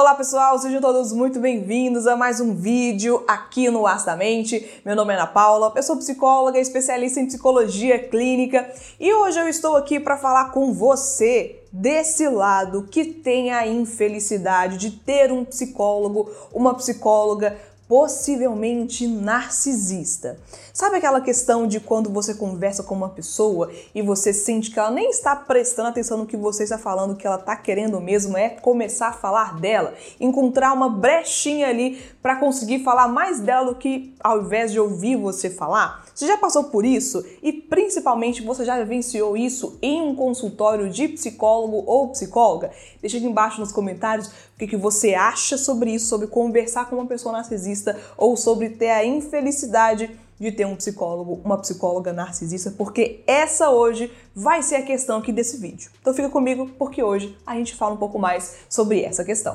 Olá pessoal, sejam todos muito bem-vindos a mais um vídeo aqui no Mente. Meu nome é Ana Paula, eu sou psicóloga, especialista em psicologia clínica e hoje eu estou aqui para falar com você desse lado que tem a infelicidade de ter um psicólogo, uma psicóloga possivelmente narcisista. Sabe aquela questão de quando você conversa com uma pessoa e você sente que ela nem está prestando atenção no que você está falando, que ela está querendo mesmo é começar a falar dela, encontrar uma brechinha ali para conseguir falar mais dela do que ao invés de ouvir você falar? Você já passou por isso? E principalmente você já vivenciou isso em um consultório de psicólogo ou psicóloga? Deixa aqui embaixo nos comentários o que, você acha sobre isso, sobre conversar com uma pessoa narcisista ou sobre ter a infelicidade de ter um psicólogo, uma psicóloga narcisista, porque essa hoje vai ser a questão aqui desse vídeo. Então fica comigo porque hoje a gente fala um pouco mais sobre essa questão.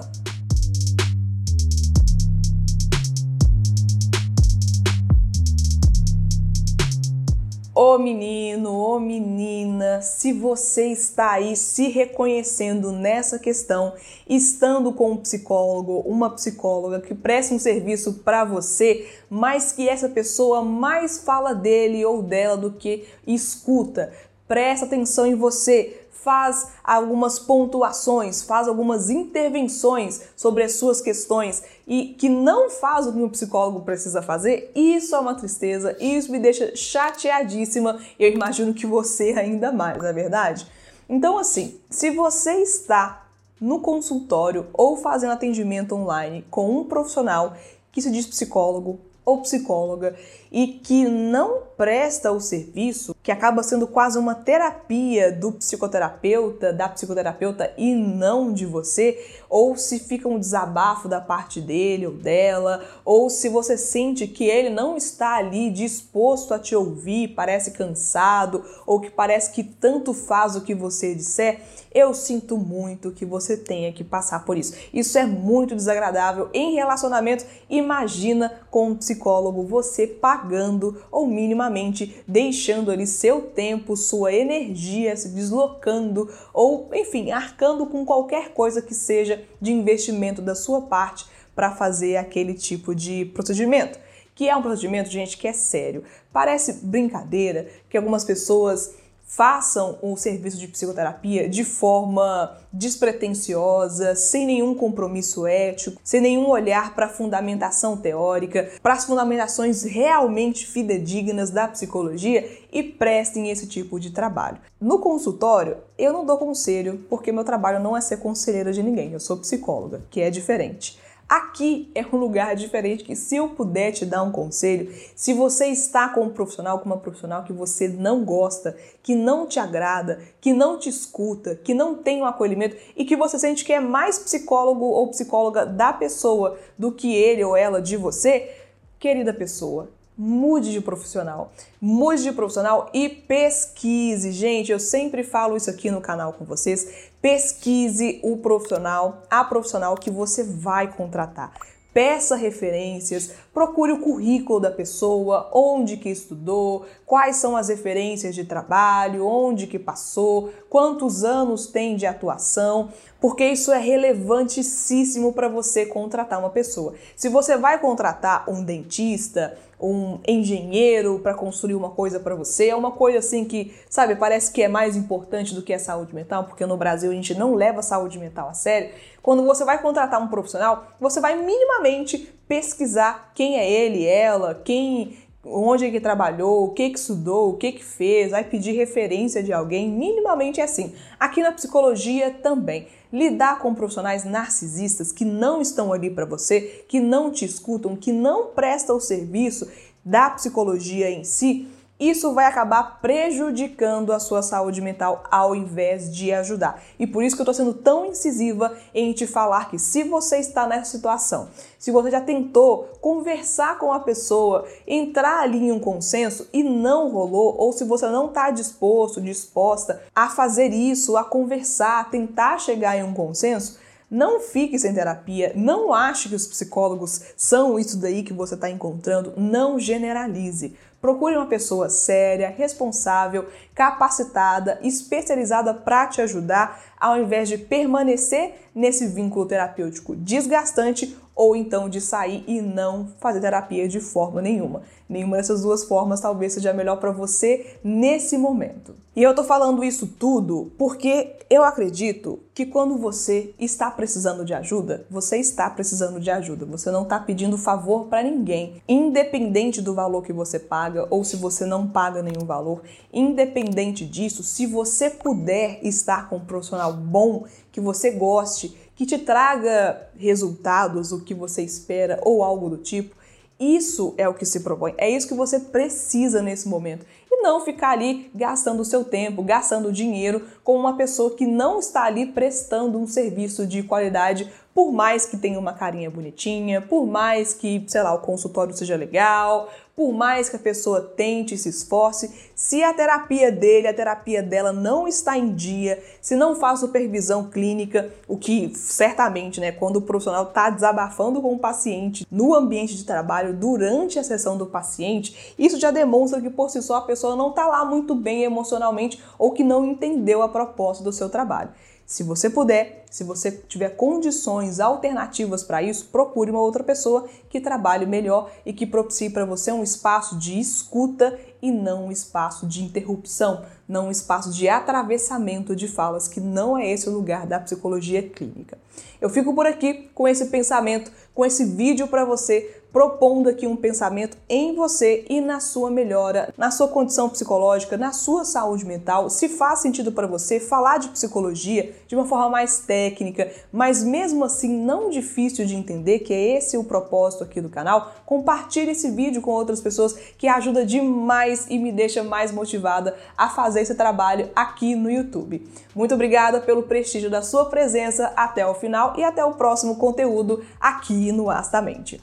Ô menino, ô menina, se você está aí se reconhecendo nessa questão, estando com um psicólogo, uma psicóloga que presta um serviço para você, mas que essa pessoa mais fala dele ou dela do que escuta, presta atenção em você, faz algumas pontuações, faz algumas intervenções sobre as suas questões. E que não faz o que um psicólogo precisa fazer, isso é uma tristeza, isso me deixa chateadíssima. E eu imagino que você ainda mais, não é verdade? Então, assim, se você está no consultório ou fazendo atendimento online com um profissional que se diz psicólogo, ou psicóloga e que não presta o serviço, que acaba sendo quase uma terapia do psicoterapeuta, da psicoterapeuta e não de você, ou se fica um desabafo da parte dele ou dela, ou se você sente que ele não está ali disposto a te ouvir, parece cansado, ou que parece que tanto faz o que você disser, eu sinto muito que você tenha que passar por isso. Isso é muito desagradável em relacionamento. Imagina com um psicólogo você pagando ou minimamente deixando ali seu tempo, sua energia se deslocando ou, enfim, arcando com qualquer coisa que seja de investimento da sua parte para fazer aquele tipo de procedimento. Que é um procedimento, gente, que é sério. Parece brincadeira que algumas pessoas façam o serviço de psicoterapia de forma despretensiosa, sem nenhum compromisso ético, sem nenhum olhar para a fundamentação teórica, para as fundamentações realmente fidedignas da psicologia e prestem esse tipo de trabalho. No consultório, eu não dou conselho porque meu trabalho não é ser conselheira de ninguém, eu sou psicóloga, que é diferente. Aqui é um lugar diferente que se eu puder te dar um conselho, se você está com um profissional, com uma profissional que você não gosta, que não te agrada, que não te escuta, que não tem um acolhimento e que você sente que é mais psicólogo ou psicóloga da pessoa do que ele ou ela de você, querida pessoa, mude de profissional. Mude de profissional e pesquise. Gente, eu sempre falo isso aqui no canal com vocês. Pesquise o profissional, a profissional que você vai contratar peça referências, procure o currículo da pessoa, onde que estudou, quais são as referências de trabalho, onde que passou, quantos anos tem de atuação, porque isso é relevantíssimo para você contratar uma pessoa. Se você vai contratar um dentista, um engenheiro para construir uma coisa para você, é uma coisa assim que, sabe, parece que é mais importante do que a saúde mental, porque no Brasil a gente não leva a saúde mental a sério. Quando você vai contratar um profissional, você vai minimamente pesquisar quem é ele, ela, quem onde é que trabalhou, o que que estudou, o que que fez, vai pedir referência de alguém, minimamente é assim. Aqui na psicologia também. Lidar com profissionais narcisistas que não estão ali para você, que não te escutam, que não prestam o serviço da psicologia em si, isso vai acabar prejudicando a sua saúde mental ao invés de ajudar. E por isso que eu estou sendo tão incisiva em te falar que se você está nessa situação, se você já tentou conversar com a pessoa, entrar ali em um consenso e não rolou, ou se você não está disposto, disposta a fazer isso, a conversar, a tentar chegar em um consenso, não fique sem terapia, não ache que os psicólogos são isso daí que você está encontrando, não generalize. Procure uma pessoa séria, responsável, capacitada, especializada para te ajudar, ao invés de permanecer nesse vínculo terapêutico desgastante ou então de sair e não fazer terapia de forma nenhuma. Nenhuma dessas duas formas talvez seja melhor para você nesse momento. E eu tô falando isso tudo porque eu acredito que quando você está precisando de ajuda, você está precisando de ajuda. Você não está pedindo favor para ninguém, independente do valor que você paga ou se você não paga nenhum valor. Independente disso, se você puder estar com um profissional bom, que você goste, que te traga resultados, o que você espera ou algo do tipo, isso é o que se propõe, é isso que você precisa nesse momento. E não ficar ali gastando seu tempo, gastando dinheiro com uma pessoa que não está ali prestando um serviço de qualidade por mais que tenha uma carinha bonitinha, por mais que, sei lá, o consultório seja legal, por mais que a pessoa tente, se esforce, se a terapia dele, a terapia dela não está em dia, se não faz supervisão clínica, o que certamente, né, quando o profissional está desabafando com o paciente no ambiente de trabalho durante a sessão do paciente, isso já demonstra que por si só a pessoa não está lá muito bem emocionalmente ou que não entendeu a proposta do seu trabalho. Se você puder, se você tiver condições alternativas para isso, procure uma outra pessoa que trabalhe melhor e que propicie para você um espaço de escuta e não um espaço de interrupção, não um espaço de atravessamento de falas, que não é esse o lugar da psicologia clínica. Eu fico por aqui com esse pensamento, com esse vídeo para você propondo aqui um pensamento em você e na sua melhora, na sua condição psicológica, na sua saúde mental. Se faz sentido para você falar de psicologia de uma forma mais técnica, mas mesmo assim não difícil de entender, que é esse o propósito aqui do canal, compartilhe esse vídeo com outras pessoas que ajuda demais e me deixa mais motivada a fazer esse trabalho aqui no YouTube. Muito obrigada pelo prestígio da sua presença até o final e até o próximo conteúdo aqui no Astamente.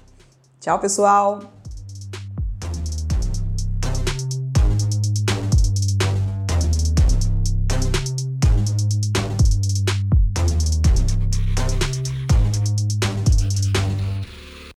Tchau, pessoal!